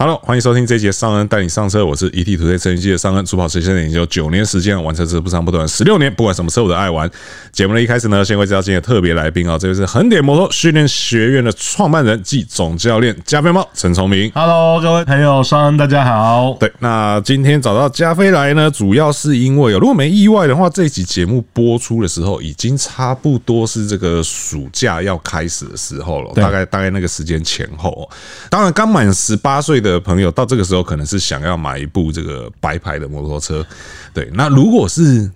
Hello，欢迎收听这一节尚恩带你上车，我是 ETtoday 车云记的尚恩，主跑车现在已经有九年时间，玩车是不长不短十六年，不管什么车我都爱玩。节目的一开始呢，先会介绍今天的特别来宾啊，这位是横点摩托训练学院的创办人暨总教练加菲猫陈崇明。Hello，各位朋友，尚恩大家好。对，那今天找到加菲来呢，主要是因为如果没意外的话，这一集节目播出的时候，已经差不多是这个暑假要开始的时候了，大概大概那个时间前后。当然，刚满十八岁的。的朋友到这个时候可能是想要买一部这个白牌的摩托车，对，那如果是。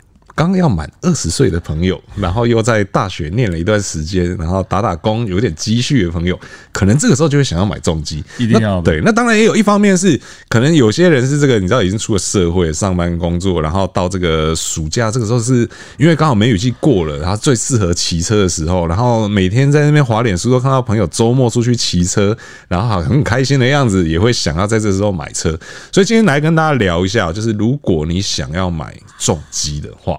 刚要满二十岁的朋友，然后又在大学念了一段时间，然后打打工，有点积蓄的朋友，可能这个时候就会想要买重机，一定要对。那当然也有一方面是，可能有些人是这个，你知道已经出了社会，上班工作，然后到这个暑假这个时候是因为刚好梅雨季过了，然后最适合骑车的时候，然后每天在那边滑脸书都看到朋友周末出去骑车，然后好像很开心的样子，也会想要在这时候买车。所以今天来跟大家聊一下，就是如果你想要买重机的话。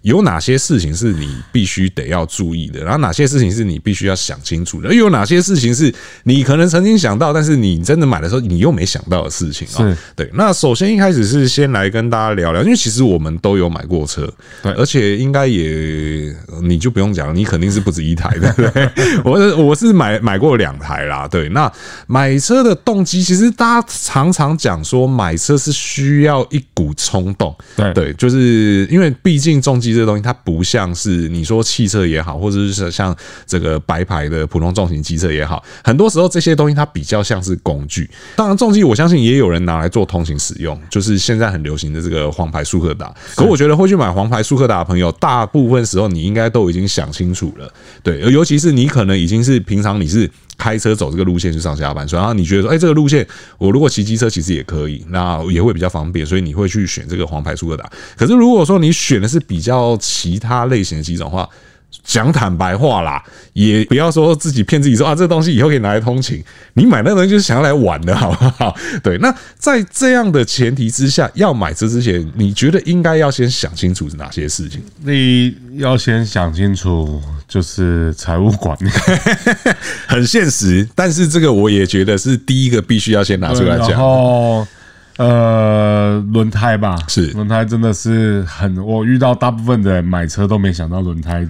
有哪些事情是你必须得要注意的？然后哪些事情是你必须要想清楚的？又有哪些事情是你可能曾经想到，但是你真的买的时候你又没想到的事情啊？对。那首先一开始是先来跟大家聊聊，因为其实我们都有买过车，对，而且应该也你就不用讲，你肯定是不止一台的。对，我是我是买买过两台啦。对，那买车的动机，其实大家常常讲说买车是需要一股冲动，对对，就是因为毕竟重机。这个东西它不像是你说汽车也好，或者是像这个白牌的普通重型机车也好，很多时候这些东西它比较像是工具。当然，重机我相信也有人拿来做通勤使用，就是现在很流行的这个黄牌速克达。可我觉得会去买黄牌速克达的朋友，大部分时候你应该都已经想清楚了，对，尤其是你可能已经是平常你是。开车走这个路线去上下班，所以然后你觉得说，哎，这个路线我如果骑机车其实也可以，那也会比较方便，所以你会去选这个黄牌速克达。可是如果说你选的是比较其他类型的机种的话，讲坦白话啦，也不要说自己骗自己说啊，这个东西以后可以拿来通勤。你买那东西就是想要来玩的，好不好？对。那在这样的前提之下，要买车之前，你觉得应该要先想清楚是哪些事情？你要先想清楚，就是财务管理，很现实。但是这个我也觉得是第一个必须要先拿出来讲。呃，轮胎吧，是轮胎真的是很，我遇到大部分的人买车都没想到轮胎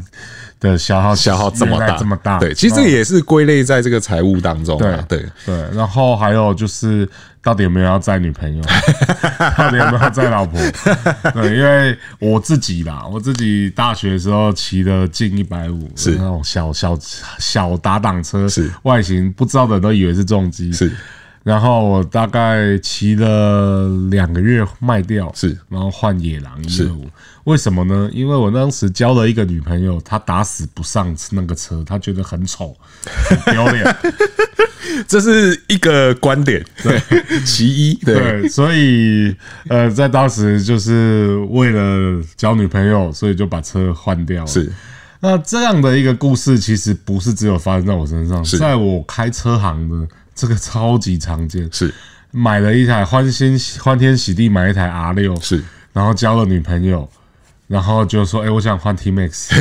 的消耗消耗这么大，这么大。对，其实这个也是归类在这个财务当中。对对对，然后还有就是，到底有没有要载女朋友？到底有没有要载老婆？对，因为我自己啦，我自己大学的时候骑的近一百五，是那种小小小打档车，是外形不知道的人都以为是重机，是。然后我大概骑了两个月卖掉，是，然后换野狼一二五，为什么呢？因为我当时交了一个女朋友，她打死不上那个车，她觉得很丑，很丢脸，这是一个观点，对，其一，对，对，所以呃，在当时就是为了交女朋友，所以就把车换掉了。是，那这样的一个故事，其实不是只有发生在我身上，在我开车行的。这个超级常见，是。买了一台欢欣欢天喜地买一台 R 六，是。然后交了女朋友，然后就说：“哎，我想换 T Max。”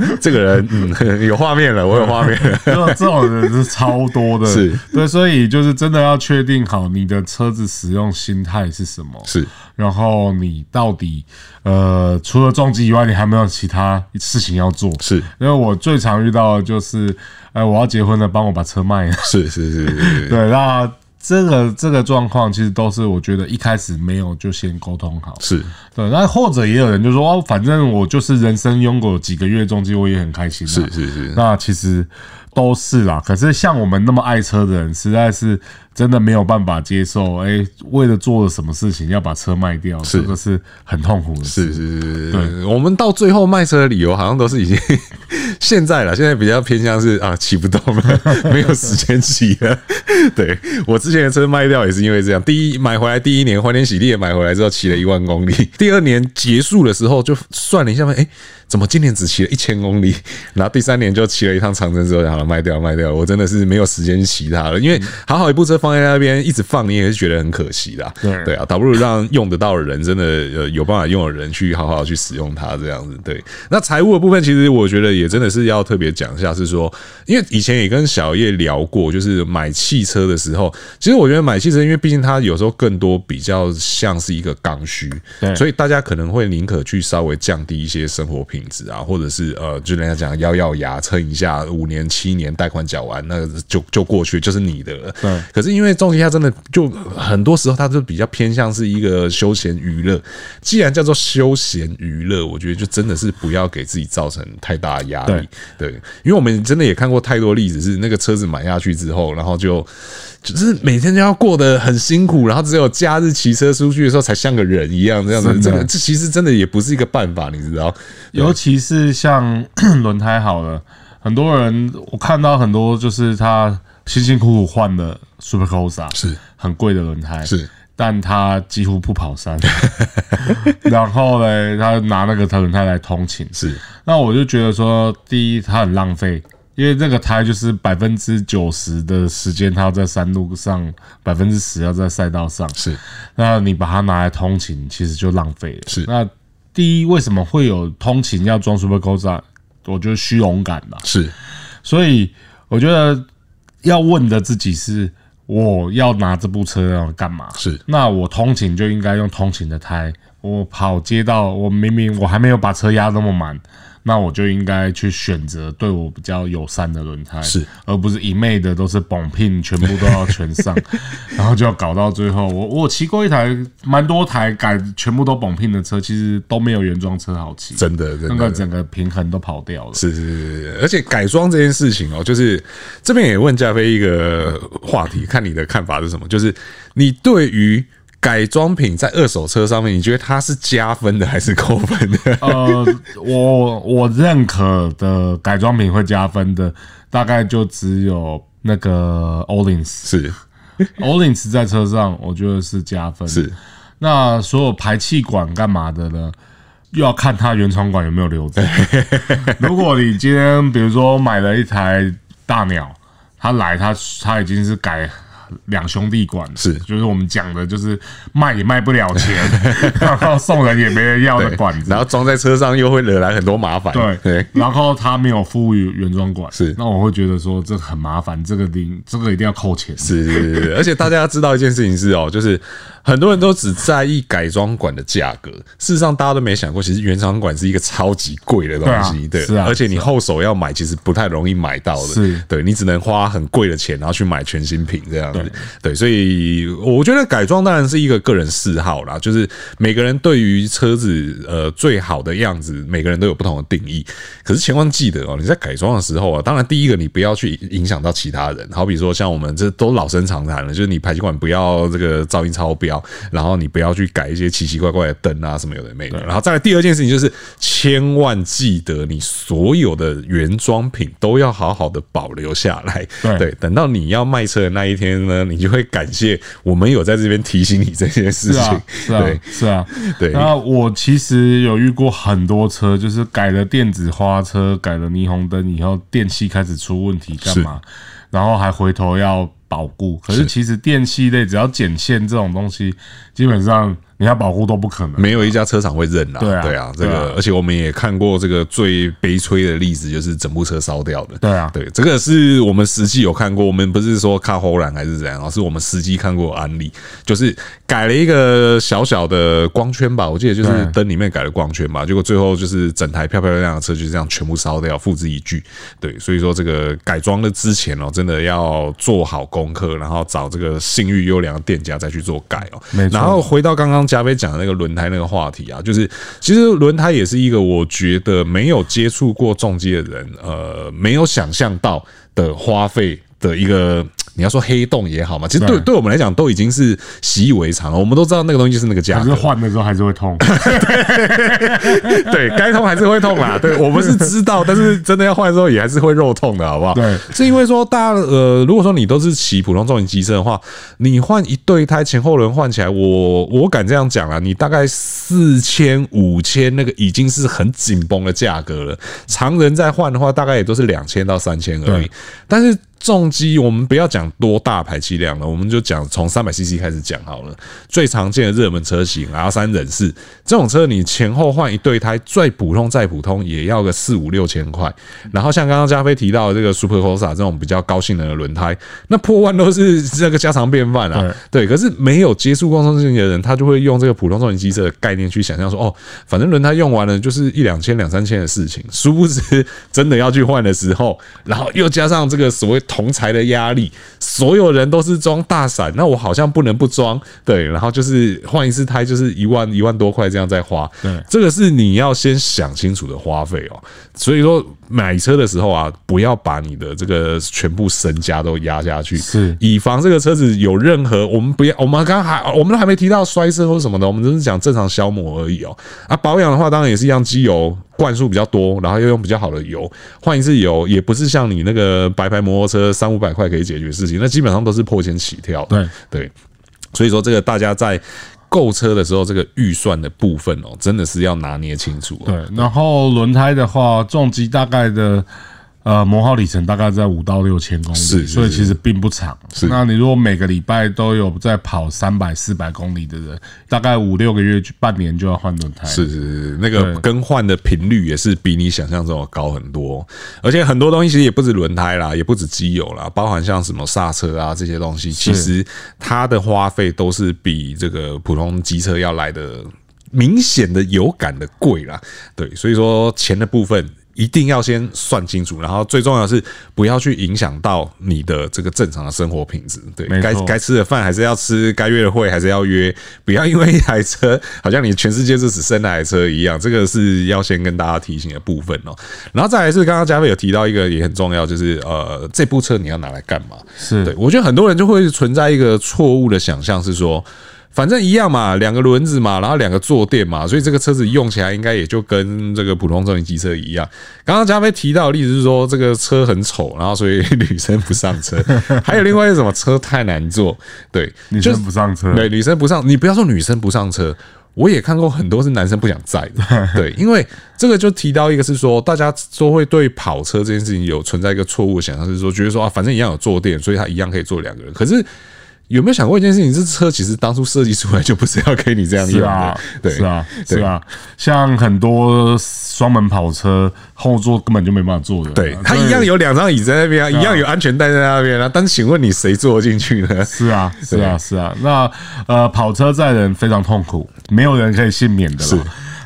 这个人嗯，有画面了，我有画面了。这 这种人是超多的，是对，所以就是真的要确定好你的车子使用心态是什么，是，然后你到底呃，除了重机以外，你还有没有其他事情要做？是，因为我最常遇到的就是，哎，我要结婚了，帮我把车卖了。是是是是，对，那。这个这个状况其实都是我觉得一开始没有就先沟通好，是对。那或者也有人就说哦，反正我就是人生拥有几个月重机，我也很开心。是是是，那其实都是啦。可是像我们那么爱车的人，实在是。真的没有办法接受，哎，为了做了什么事情要把车卖掉，这个是很痛苦的事。是是是，对，我们到最后卖车的理由好像都是已经现在了，现在比较偏向是啊，骑不动了，没有时间骑了。对，我之前的车卖掉也是因为这样，第一买回来第一年欢天喜地的买回来之后骑了一万公里，第第二年结束的时候就算了一下嘛，哎、欸，怎么今年只骑了一千公里？然后第三年就骑了一趟长征之后，好了，卖掉卖掉，我真的是没有时间骑它了，因为好好一部车放在那边一直放，你也是觉得很可惜的。对对啊，倒不如让用得到的人，真的呃有办法用的人去好好去使用它，这样子。对，那财务的部分，其实我觉得也真的是要特别讲一下，是说，因为以前也跟小叶聊过，就是买汽车的时候，其实我觉得买汽车，因为毕竟它有时候更多比较像是一个刚需，对，所以大家可能会宁可去稍微降低一些生活品质啊，或者是呃，就人家讲咬咬牙撑一下，五年七年贷款缴完，那就就过去，就是你的了。嗯。可是因为重机它真的就很多时候，它就比较偏向是一个休闲娱乐。既然叫做休闲娱乐，我觉得就真的是不要给自己造成太大的压力。对。因为我们真的也看过太多例子，是那个车子买下去之后，然后就就是每天都要过得很辛苦，然后只有假日骑车出去的时候才像个人一样这样子。这个这其实真的也不是一个办法，你知道？尤其是像 轮胎好了，很多人我看到很多就是他辛辛苦苦换的 Supercosa 是很贵的轮胎，是，但他几乎不跑山，然后呢，他拿那个轮胎来通勤，是，那我就觉得说，第一，他很浪费。因为这个胎就是百分之九十的时间，它要在山路上，百分之十要在赛道上。是，那你把它拿来通勤，其实就浪费了。是，那第一，为什么会有通勤要装 Supercosa？我觉得虚荣感吧。是，所以我觉得要问的自己是：我要拿这部车要干嘛？是，那我通勤就应该用通勤的胎。我跑街道，我明明我还没有把车压那么满。那我就应该去选择对我比较友善的轮胎，是，而不是一昧的都是绑聘，全部都要全上，然后就要搞到最后。我我骑过一台蛮多台改全部都绑聘的车，其实都没有原装车好骑，真的，真的，那个整个平衡都跑掉了。是是是是，而且改装这件事情哦，就是这边也问加菲一个话题，看你的看法是什么？就是你对于。改装品在二手车上面，你觉得它是加分的还是扣分的？呃，我我认可的改装品会加分的，大概就只有那个 Öhlins 是 Öhlins 在车上，我觉得是加分。是那所有排气管干嘛的呢？又要看它原厂管有没有留着。如果你今天比如说买了一台大鸟，它来它它已经是改。两兄弟管。是，就是我们讲的，就是卖也卖不了钱，然后送人也没人要的管子，然后装在车上又会惹来很多麻烦。对。对，然后他没有附原原装管，是，那我会觉得说这很麻烦，这个零这个一定要扣钱。是是是，而且大家要知道一件事情是哦，就是。很多人都只在意改装管的价格，事实上大家都没想过，其实原厂管是一个超级贵的东西，对，而且你后手要买，其实不太容易买到的，是，对，你只能花很贵的钱，然后去买全新品这样子，对，所以我觉得改装当然是一个个人嗜好啦，就是每个人对于车子呃最好的样子，每个人都有不同的定义，可是千万记得哦，你在改装的时候啊，当然第一个你不要去影响到其他人，好比说像我们这都老生常谈了，就是你排气管不要这个噪音超标。然后你不要去改一些奇奇怪怪的灯啊，什么有的没的。然后再来第二件事情就是，千万记得你所有的原装品都要好好的保留下来。对，等到你要卖车的那一天呢，你就会感谢我们有在这边提醒你这件事情。是啊，对，是啊，对。那我其实有遇过很多车，就是改了电子花车，改了霓虹灯以后，电器开始出问题，干嘛？然后还回头要。保固，可是其实电器类只要剪线这种东西，基本上。你要保护都不可能，没有一家车厂会认啦。对啊，对啊，这个，而且我们也看过这个最悲催的例子，就是整部车烧掉的。对啊，对，这个是我们实际有看过，我们不是说看后栏还是怎样，而是我们实际看过案例，就是改了一个小小的光圈吧，我记得就是灯里面改了光圈吧，结果最后就是整台漂漂亮亮的车就这样全部烧掉，付之一炬。对，所以说这个改装的之前哦，真的要做好功课，然后找这个信誉优良的店家再去做改哦。没错。然后回到刚刚。加菲讲的那个轮胎那个话题啊，就是其实轮胎也是一个我觉得没有接触过重机的人，呃，没有想象到的花费的一个。你要说黑洞也好嘛，其实对对，我们来讲都已经是习以为常了。我们都知道那个东西就是那个价格，可是换的时候还是会痛。对，该痛还是会痛啦。对，我们是知道，但是真的要换的时候也还是会肉痛的，好不好？对，是因为说大家呃，如果说你都是骑普通重型机车的话，你换一对胎前后轮换起来，我我敢这样讲啊，你大概四千五千那个已经是很紧绷的价格了。常人在换的话，大概也都是两千到三千而已。但是重机我们不要讲多大排气量了，我们就讲从三百 CC 开始讲好了。最常见的热门车型 R 三忍四这种车，你前后换一对胎，最普通再普通也要个四五六千块。然后像刚刚加菲提到的这个 Super Corsa 这种比较高性能的轮胎，那破万都是这个家常便饭啊。对，可是没有接触过重型的人，他就会用这个普通重型机车的概念去想象说，哦，反正轮胎用完了就是一两千、两三千的事情。殊不知，真的要去换的时候，然后又加上这个所谓同才的压力，所有人都是装大伞，那我好像不能不装，对，然后就是换一次胎就是一万一万多块这样再花，对，这个是你要先想清楚的花费哦。所以说买车的时候啊，不要把你的这个全部身家都压下去，是以防这个车子有任何我们不要，我们刚刚还我们都还没提到摔车或什么的，我们只是讲正常消磨而已哦。啊，保养的话当然也是一样，机油灌数比较多，然后又用比较好的油，换一次油也不是像你那个白牌摩托车三五百块可以解决事情，那基本上都是破千起跳。对对，所以说这个大家在。购车的时候，这个预算的部分哦，真的是要拿捏清楚。对，然后轮胎的话，重机大概的。呃，磨耗里程大概在五到六千公里，是，所以其实并不长。是，那你如果每个礼拜都有在跑三百、四百公里的人，大概五六个月、半年就要换轮胎。是是是，那个更换的频率也是比你想象中的高很多。而且很多东西其实也不止轮胎啦，也不止机油啦，包含像什么刹车啊这些东西，其实它的花费都是比这个普通机车要来的明显的有感的贵啦。对，所以说钱的部分。一定要先算清楚，然后最重要的是不要去影响到你的这个正常的生活品质。对，该该吃的饭还是要吃，该约的会还是要约，不要因为一台车好像你全世界就只剩那台车一样。这个是要先跟大家提醒的部分哦。然后再来是刚刚加菲有提到一个也很重要，就是呃，这部车你要拿来干嘛？是对，我觉得很多人就会存在一个错误的想象，是说。反正一样嘛，两个轮子嘛，然后两个坐垫嘛，所以这个车子用起来应该也就跟这个普通重型机车一样。刚刚加菲提到的例子是说，这个车很丑，然后所以女生不上车。还有另外一个什么车太难坐，对，女生不上车，对，女生不上。你不要说女生不上车，我也看过很多是男生不想载的。对，因为这个就提到一个是说，大家都会对跑车这件事情有存在一个错误的想象，是说觉得说啊，反正一样有坐垫，所以它一样可以坐两个人。可是。有没有想过一件事情？这车其实当初设计出来就不是要给你这样用的。啊，对，是啊，是啊。像很多双门跑车后座根本就没办法坐的。对，它一样有两张椅子在那边啊，一样有安全带在那边啊。但是请问你谁坐进去呢？是啊，是啊，是啊。那呃，跑车载人非常痛苦，没有人可以幸免的。是。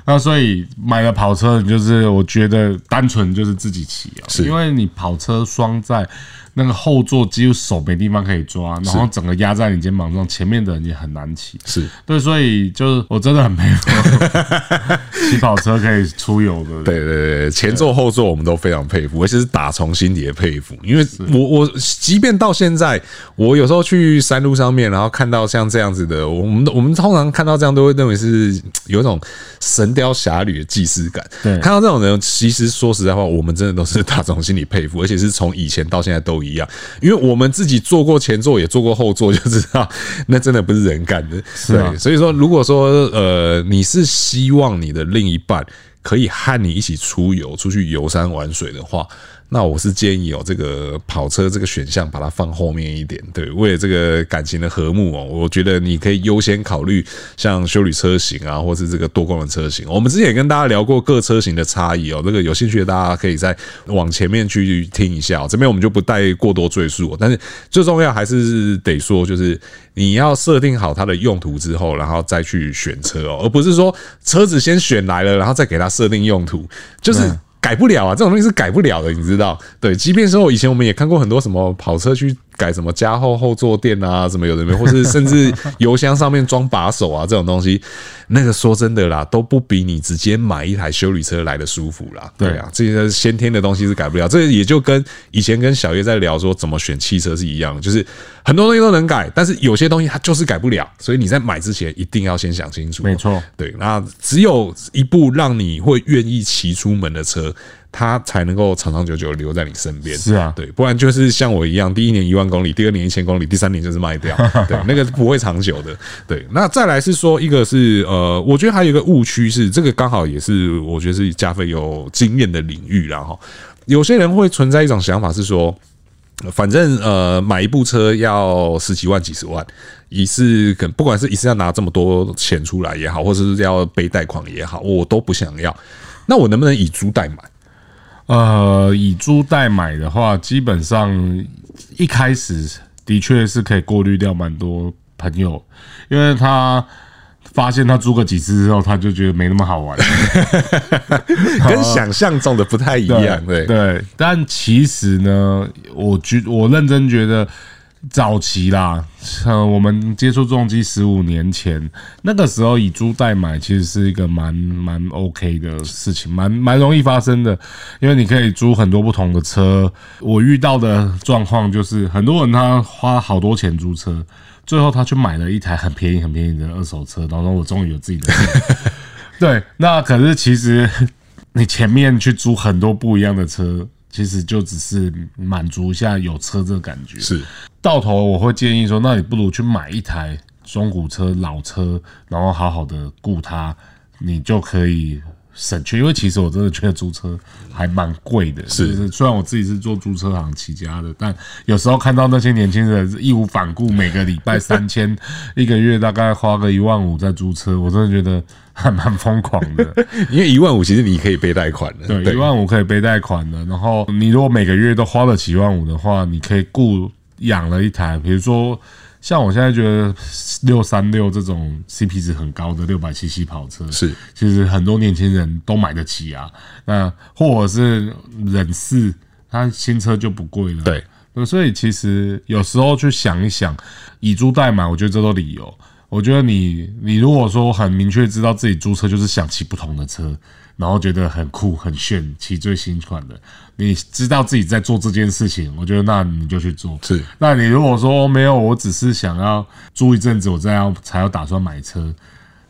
那所以买了跑车，就是我觉得单纯就是自己骑啊，因为你跑车双载。那个后座几乎手没地方可以抓，然后整个压在你肩膀上，前面的人也很难骑。是对，所以就是我真的很佩服 骑跑车可以出游的。对对对，前座后座我们都非常佩服，而且是打从心底的佩服。因为我我即便到现在，我有时候去山路上面，然后看到像这样子的，我们我们通常看到这样都会认为是有一种神雕侠侣的既视感。对，看到这种人，其实说实在话，我们真的都是打从心里佩服，而且是从以前到现在都。一样，因为我们自己坐过前座，也坐过后座，就知道那真的不是人干的。对，所以说，如果说呃，你是希望你的另一半可以和你一起出游、出去游山玩水的话。那我是建议有这个跑车这个选项，把它放后面一点。对，为了这个感情的和睦哦，我觉得你可以优先考虑像休旅车型啊，或是这个多功能车型。我们之前也跟大家聊过各车型的差异哦，这个有兴趣的大家可以再往前面去听一下。这边我们就不带过多赘述，但是最重要还是得说，就是你要设定好它的用途之后，然后再去选车哦，而不是说车子先选来了，然后再给它设定用途，就是。改不了啊，这种东西是改不了的，你知道？对，即便说以前我们也看过很多什么跑车去改什么加厚后坐垫啊，什么有的没有，或是甚至油箱上面装把手啊，这种东西，那个说真的啦，都不比你直接买一台修理车来的舒服啦。对啊，这些先天的东西是改不了，这也就跟以前跟小叶在聊说怎么选汽车是一样的，就是很多东西都能改，但是有些东西它就是改不了，所以你在买之前一定要先想清楚。没错，对，那只有一部让你会愿意骑出门的车。它才能够长长久久留在你身边。是啊，对，不然就是像我一样，第一年一万公里，第二年一千公里，第三年就是卖掉。对，那个不会长久的。对，那再来是说，一个是呃，我觉得还有一个误区是，这个刚好也是我觉得是加菲有经验的领域，然后有些人会存在一种想法是说，反正呃买一部车要十几万、几十万，一次可不管是一次要拿这么多钱出来也好，或者是要背贷款也好，我都不想要。那我能不能以租代买？呃，以租代买的话，基本上一开始的确是可以过滤掉蛮多朋友，因为他发现他租个几次之后，他就觉得没那么好玩，跟想象中的不太一样。对对，但其实呢，我觉我认真觉得。早期啦，呃，我们接触重机十五年前，那个时候以租代买其实是一个蛮蛮 OK 的事情，蛮蛮容易发生的，因为你可以租很多不同的车。我遇到的状况就是，很多人他花好多钱租车，最后他去买了一台很便宜很便宜的二手车，然后我终于有自己的车。对，那可是其实你前面去租很多不一样的车。其实就只是满足一下有车这个感觉。是，到头我会建议说，那你不如去买一台中古车、老车，然后好好的顾它，你就可以省去。因为其实我真的觉得租车还蛮贵的。是，是，虽然我自己是做租车行起家的，但有时候看到那些年轻人义无反顾，每个礼拜三千，一个月大概花个一万五在租车，我真的觉得。还蛮疯狂的，因为一万五其实你可以背贷款的，对，一万五可以背贷款的。然后你如果每个月都花了几万五的话，你可以雇养了一台，比如说像我现在觉得六三六这种 CP 值很高的六百 CC 跑车，是其实很多年轻人都买得起啊。那或者是忍四，它新车就不贵了，对，所以其实有时候去想一想，以租代买，我觉得这都理由。我觉得你，你如果说很明确知道自己租车就是想骑不同的车，然后觉得很酷很炫，骑最新款的，你知道自己在做这件事情，我觉得那你就去做。是，那你如果说没有，我只是想要租一阵子，我再要才要打算买车。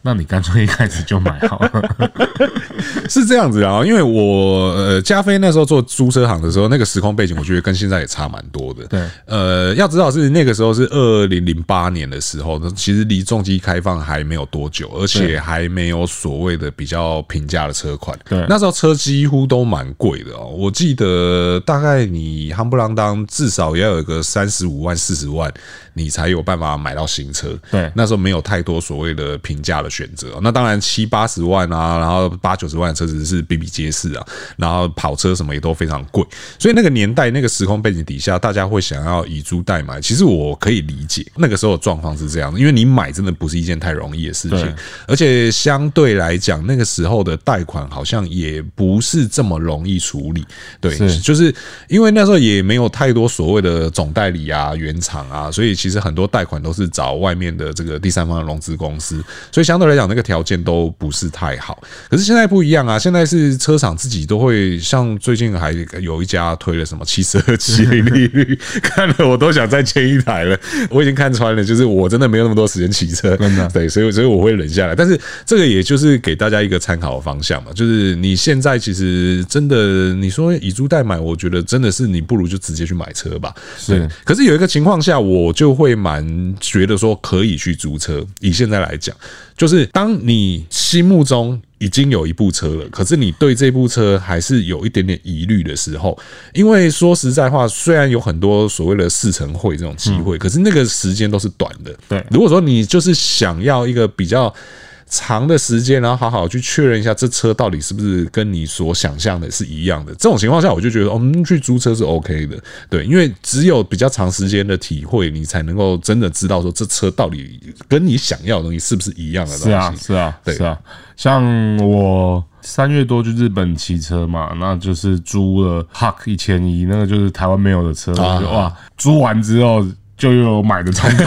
那你干脆一开始就买好了，是这样子啊？因为我呃，加菲那时候做租车行的时候，那个时空背景，我觉得跟现在也差蛮多的。对，呃，要知道是那个时候是二零零八年的时候，其实离重机开放还没有多久，而且还没有所谓的比较平价的车款。对，那时候车几乎都蛮贵的哦。我记得大概你夯不啷当至少也要有个三十五万、四十万，你才有办法买到新车。对，那时候没有太多所谓的平价的。选择。那当然七八十万啊，然后八九十万的车子是比比皆是啊，然后跑车什么也都非常贵，所以那个年代那个时空背景底下，大家会想要以租代买，其实我可以理解那个时候的状况是这样，因为你买真的不是一件太容易的事情，而且相对来讲，那个时候的贷款好像也不是这么容易处理，对，就是因为那时候也没有太多所谓的总代理啊、原厂啊，所以其实很多贷款都是找外面的这个第三方的融资公司，所以相对来讲，那个条件都不是太好。可是现在不一样啊！现在是车厂自己都会，像最近还有一家推了什么七十二期利率，看了我都想再签一台了。我已经看穿了，就是我真的没有那么多时间骑车，真的对，所以所以我会忍下来。但是这个也就是给大家一个参考的方向嘛，就是你现在其实真的你说以租代买，我觉得真的是你不如就直接去买车吧。对，可是有一个情况下，我就会蛮觉得说可以去租车。以现在来讲。就是当你心目中已经有一部车了，可是你对这部车还是有一点点疑虑的时候，因为说实在话，虽然有很多所谓的试乘会这种机会，可是那个时间都是短的。对，如果说你就是想要一个比较。长的时间，然后好好去确认一下这车到底是不是跟你所想象的是一样的。这种情况下，我就觉得我们去租车是 OK 的，对，因为只有比较长时间的体会，你才能够真的知道说这车到底跟你想要的东西是不是一样的东西。是啊，是啊，对，是啊。像我三月多去日本骑车嘛，那就是租了 Huck 一千一，那个就是台湾没有的车，啊、就哇，租完之后。就有买的冲动，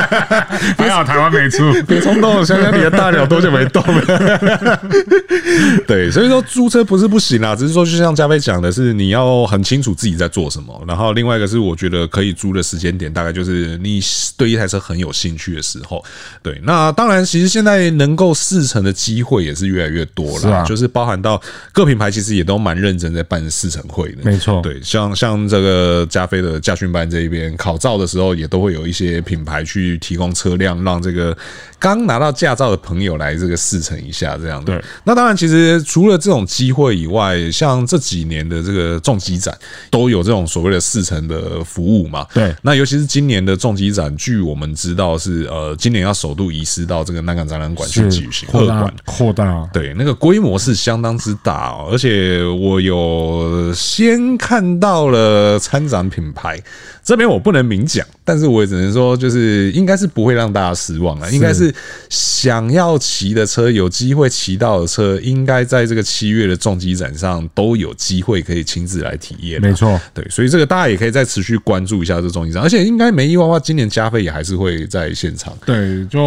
还好台湾没出，别冲动。想想你的大鸟多久没动了？对，所以说租车不是不行啊，只是说就像加菲讲的是，你要很清楚自己在做什么。然后另外一个是，我觉得可以租的时间点，大概就是你对一台车很有兴趣的时候。对，那当然，其实现在能够试乘的机会也是越来越多了，啊、就是包含到各品牌其实也都蛮认真在办试乘会的。没错，对，像像这个加菲的驾训班这一边考照的时候。也都会有一些品牌去提供车辆，让这个刚拿到驾照的朋友来这个试乘一下，这样的。对，那当然，其实除了这种机会以外，像这几年的这个重机展都有这种所谓的试乘的服务嘛。对，那尤其是今年的重机展，据我们知道是呃，今年要首度移师到这个南港展览馆去举行，扩大扩大，对，那个规模是相当之大哦，而且我有先看到了参展品牌。这边我不能明讲，但是我也只能说，就是应该是不会让大家失望了。应该是想要骑的车，有机会骑到的车，应该在这个七月的重机展上都有机会可以亲自来体验。没错，对，所以这个大家也可以再持续关注一下这重机展，而且应该没意外的话，今年加菲也还是会在现场。对，就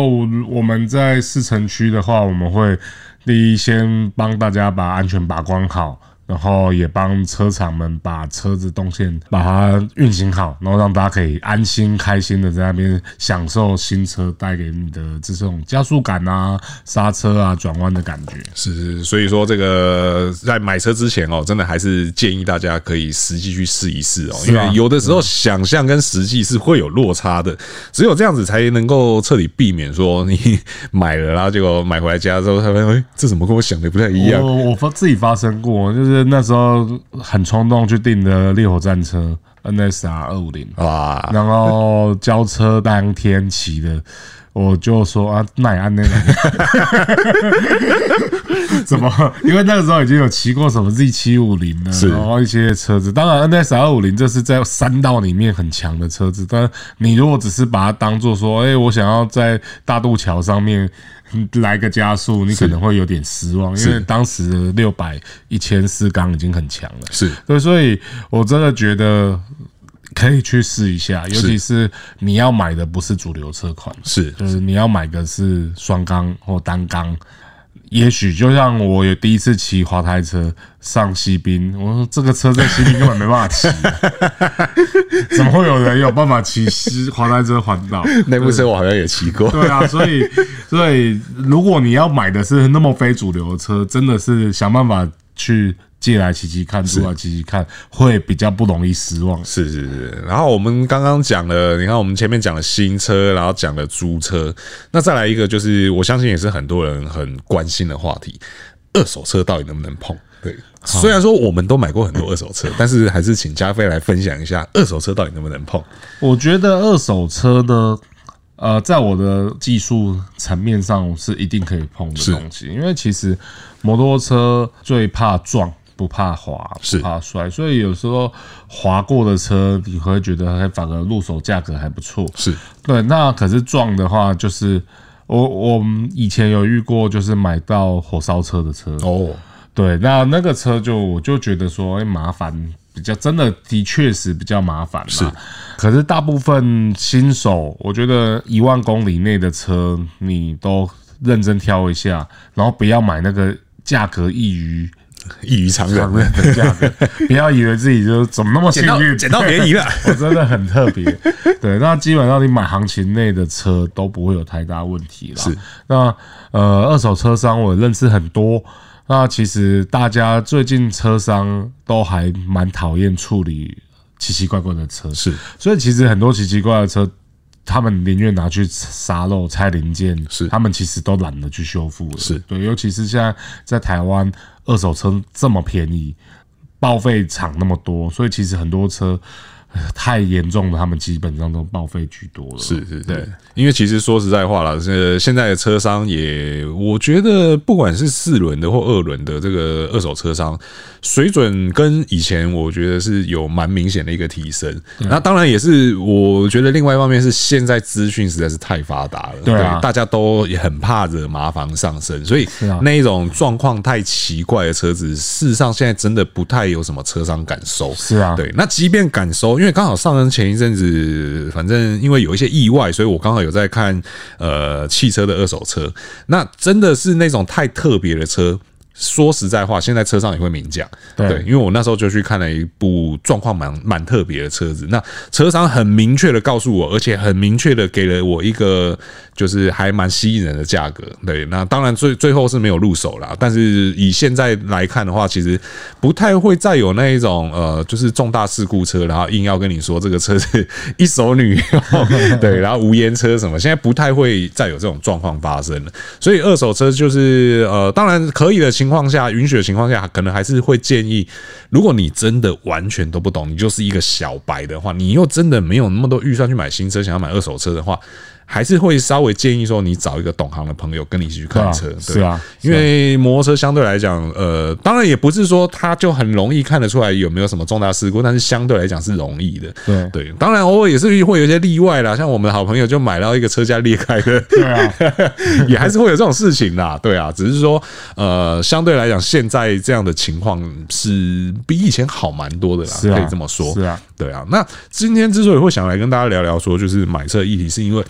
我们在市城区的话，我们会第一先帮大家把安全把关好。然后也帮车厂们把车子动线把它运行好，然后让大家可以安心开心的在那边享受新车带给你的这种加速感啊、刹车啊、转弯的感觉。是是，所以说这个在买车之前哦，真的还是建议大家可以实际去试一试哦，因为有的时候想象跟实际是会有落差的，只有这样子才能够彻底避免说你买了然后结果买回来家之后，他发现哎，这怎么跟我想的不太一样？我我发自己发生过，就是。那时候很冲动去订的烈火战车 NSR 二五零。哇，然后交车当天骑的，我就说啊，奈安那个，怎么？因为那个时候已经有骑过什么 Z 七五零了，然后一些车子。当然 NSR 二五零这是在山道里面很强的车子，但你如果只是把它当做说，哎，我想要在大渡桥上面。来个加速，你可能会有点失望，因为当时六百一千四缸已经很强了。是对，所以我真的觉得可以去试一下，尤其是你要买的不是主流车款，是就是你要买的是双缸或单缸。也许就像我有第一次骑滑胎车上西滨，我说这个车在西滨根本没办法骑，怎么会有人有办法骑西滑胎车环岛？那部车我好像也骑过。对啊，所以所以如果你要买的是那么非主流的车，真的是想办法去。借来骑骑看，租来骑骑看，会比较不容易失望。是是是。然后我们刚刚讲了，你看我们前面讲了新车，然后讲了租车，那再来一个就是我相信也是很多人很关心的话题：二手车到底能不能碰？对，虽然说我们都买过很多二手车，但是还是请加菲来分享一下二手车到底能不能碰。我觉得二手车的，呃，在我的技术层面上是一定可以碰的东西，因为其实摩托车最怕撞。不怕滑，不怕摔，所以有时候滑过的车，你会觉得还反而入手价格还不错。是对，那可是撞的话，就是我我们以前有遇过，就是买到火烧车的车哦。对，那那个车就我就觉得说，哎，麻烦，比较真的的确是比较麻烦。是，可是大部分新手，我觉得一万公里内的车，你都认真挑一下，然后不要买那个价格异于。异于常人的价格，不要以为自己就怎么那么幸运，捡到便宜了，我真的很特别。对，那基本上你买行情内的车都不会有太大问题了。是，那呃，二手车商我认识很多，那其实大家最近车商都还蛮讨厌处理奇奇怪怪的车，是，所以其实很多奇奇怪怪的车。他们宁愿拿去沙漏拆零件，是他们其实都懒得去修复了。是对，尤其是现在在台湾，二手车这么便宜，报废厂那么多，所以其实很多车 太严重了，他们基本上都报废居多了。是是，对，因为其实说实在话了，这现在的车商也，我觉得不管是四轮的或二轮的这个二手车商，水准跟以前我觉得是有蛮明显的一个提升。那当然也是，我觉得另外一方面是现在资讯实在是太发达了，对，大家都也很怕惹麻烦上身，所以那一种状况太奇怪的车子，事实上现在真的不太有什么车商敢收。是啊，对，那即便敢收，因为刚好上任前一阵子，反正因为有一些意外，所以我刚好有在看呃汽车的二手车，那真的是那种太特别的车。说实在话，现在车上也会明讲，对，因为我那时候就去看了一部状况蛮蛮特别的车子，那车商很明确的告诉我，而且很明确的给了我一个就是还蛮吸引人的价格，对，那当然最最后是没有入手啦，但是以现在来看的话，其实不太会再有那一种呃，就是重大事故车，然后硬要跟你说这个车是一手女，对，然后无烟车什么，现在不太会再有这种状况发生了，所以二手车就是呃，当然可以的。情况下允许的情况下，可能还是会建议，如果你真的完全都不懂，你就是一个小白的话，你又真的没有那么多预算去买新车，想要买二手车的话。还是会稍微建议说，你找一个懂行的朋友跟你一起去看车，对，是啊，因为摩托车相对来讲，呃，当然也不是说它就很容易看得出来有没有什么重大事故，但是相对来讲是容易的，对对。当然偶尔也是会有一些例外啦，像我们的好朋友就买到一个车架裂开的，对啊，也还是会有这种事情啦，对啊，只是说呃，相对来讲，现在这样的情况是比以前好蛮多的啦，可以这么说，是啊，对啊。那今天之所以会想来跟大家聊聊说，就是买车议题，是因为。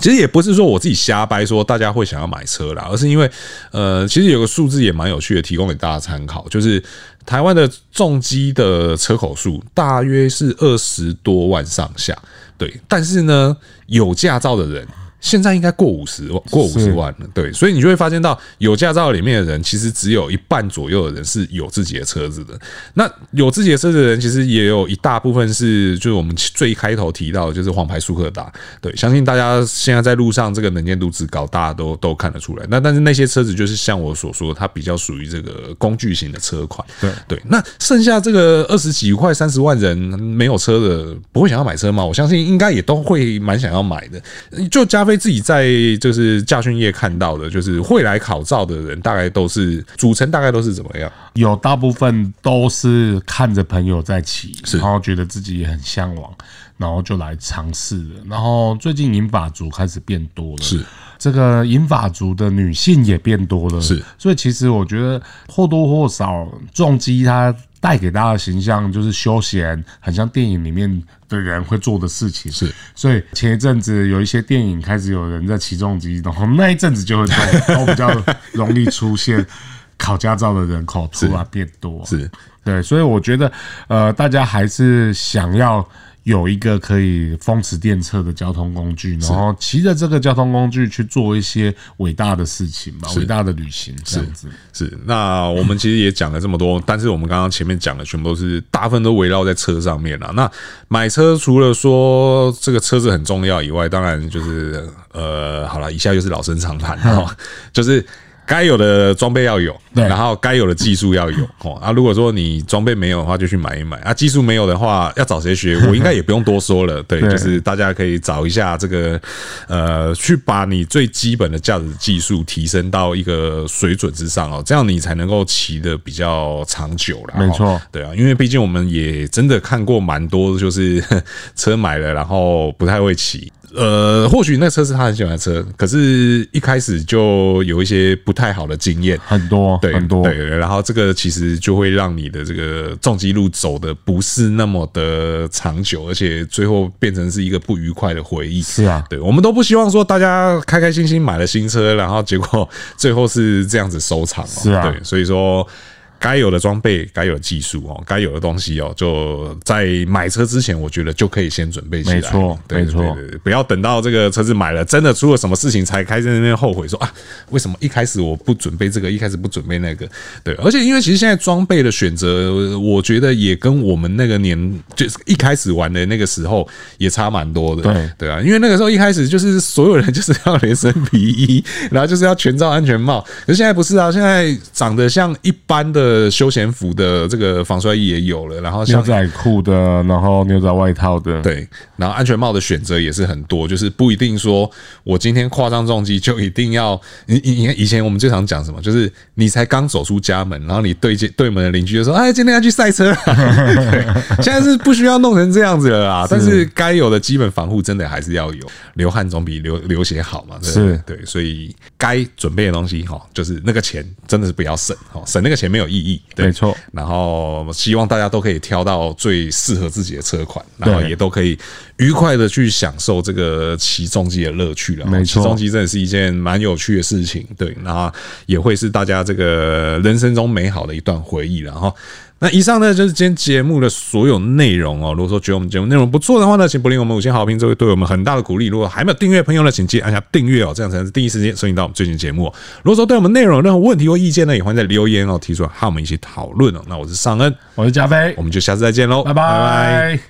其实也不是说我自己瞎掰，说大家会想要买车啦，而是因为，呃，其实有个数字也蛮有趣的，提供给大家参考，就是台湾的重机的车口数大约是二十多万上下，对，但是呢，有驾照的人。现在应该过五十万，过五十万了，对，所以你就会发现到有驾照里面的人，其实只有一半左右的人是有自己的车子的。那有自己的车子的人，其实也有一大部分是，就是我们最开头提到的，就是黄牌速克达。对，相信大家现在在路上这个能见度之高，大家都都看得出来。那但是那些车子就是像我所说，它比较属于这个工具型的车款。对对，那剩下这个二十几块、三十万人没有车的，不会想要买车吗？我相信应该也都会蛮想要买的。就加。被自己在就是驾训业看到的，就是会来考照的人，大概都是组成，大概都是怎么样？有大部分都是看着朋友在骑，然后觉得自己也很向往，然后就来尝试了。然后最近银发族开始变多了，是这个银发族的女性也变多了，是。所以其实我觉得或多或少重机它。带给大家的形象就是休闲，很像电影里面的人会做的事情。是，所以前一阵子有一些电影开始有人在起重机，然后那一阵子就会都 都比较容易出现考驾照的人口突然变多。是，对，所以我觉得，呃，大家还是想要。有一个可以风驰电掣的交通工具，然后骑着这个交通工具去做一些伟大的事情吧，伟大的旅行这样子。是，是，那我们其实也讲了这么多，但是我们刚刚前面讲的全部都是大部分都围绕在车上面了。那买车除了说这个车子很重要以外，当然就是呃，好了，以下就是老生常谈哈，就是。该有的装备要有，然后该有的技术要有 哦。啊，如果说你装备没有的话，就去买一买啊。技术没有的话，要找谁学？我应该也不用多说了。对，就是大家可以找一下这个，呃，去把你最基本的驾驶技术提升到一个水准之上哦，这样你才能够骑得比较长久了。没错，对啊，因为毕竟我们也真的看过蛮多，就是 车买了然后不太会骑。呃，或许那车是他很喜欢的车，可是一开始就有一些不太好的经验，很多，对，很多，对，然后这个其实就会让你的这个重机路走的不是那么的长久，而且最后变成是一个不愉快的回忆。是啊，对，我们都不希望说大家开开心心买了新车，然后结果最后是这样子收场。是啊，对，所以说。该有的装备，该有的技术哦，该有的东西哦，就在买车之前，我觉得就可以先准备起来。没错，没错，不要等到这个车子买了，真的出了什么事情才开始那边后悔说啊，为什么一开始我不准备这个，一开始不准备那个？对，而且因为其实现在装备的选择，我觉得也跟我们那个年就是一开始玩的那个时候也差蛮多的。对，对啊，因为那个时候一开始就是所有人就是要连身 皮衣，然后就是要全罩安全帽，可是现在不是啊，现在长得像一般的。色休闲服的这个防摔衣也有了，然后牛仔裤的，然后牛仔外套的，对，然后安全帽的选择也是很多，就是不一定说我今天跨上重机就一定要你你你看以前我们最常讲什么，就是你才刚走出家门，然后你对接对门的邻居就说，哎，今天要去赛车。了，对，现在是不需要弄成这样子了啦，但是该有的基本防护真的还是要有，流汗总比流流血好嘛，对是。对，所以该准备的东西哈，就是那个钱真的是不要省哈，省那个钱没有意义，对，没错，然后希望大家都可以挑到最适合自己的车款，然后也都可以愉快的去享受这个骑重机的乐趣了。没错，骑重机真的是一件蛮有趣的事情，对，然后也会是大家这个人生中美好的一段回忆，然后。那以上呢，就是今天节目的所有内容哦。如果说觉得我们节目内容不错的话呢，请不吝我们五星好评，这会对我们很大的鼓励。如果还没有订阅朋友呢，请记得按下订阅哦，这样才能第一时间收听到我们最新节目。如果说对我们内容有任何问题或意见呢，也欢迎在留言哦提出来，和我们一起讨论哦。那我是尚恩，我是加菲，我们就下次再见喽，拜拜。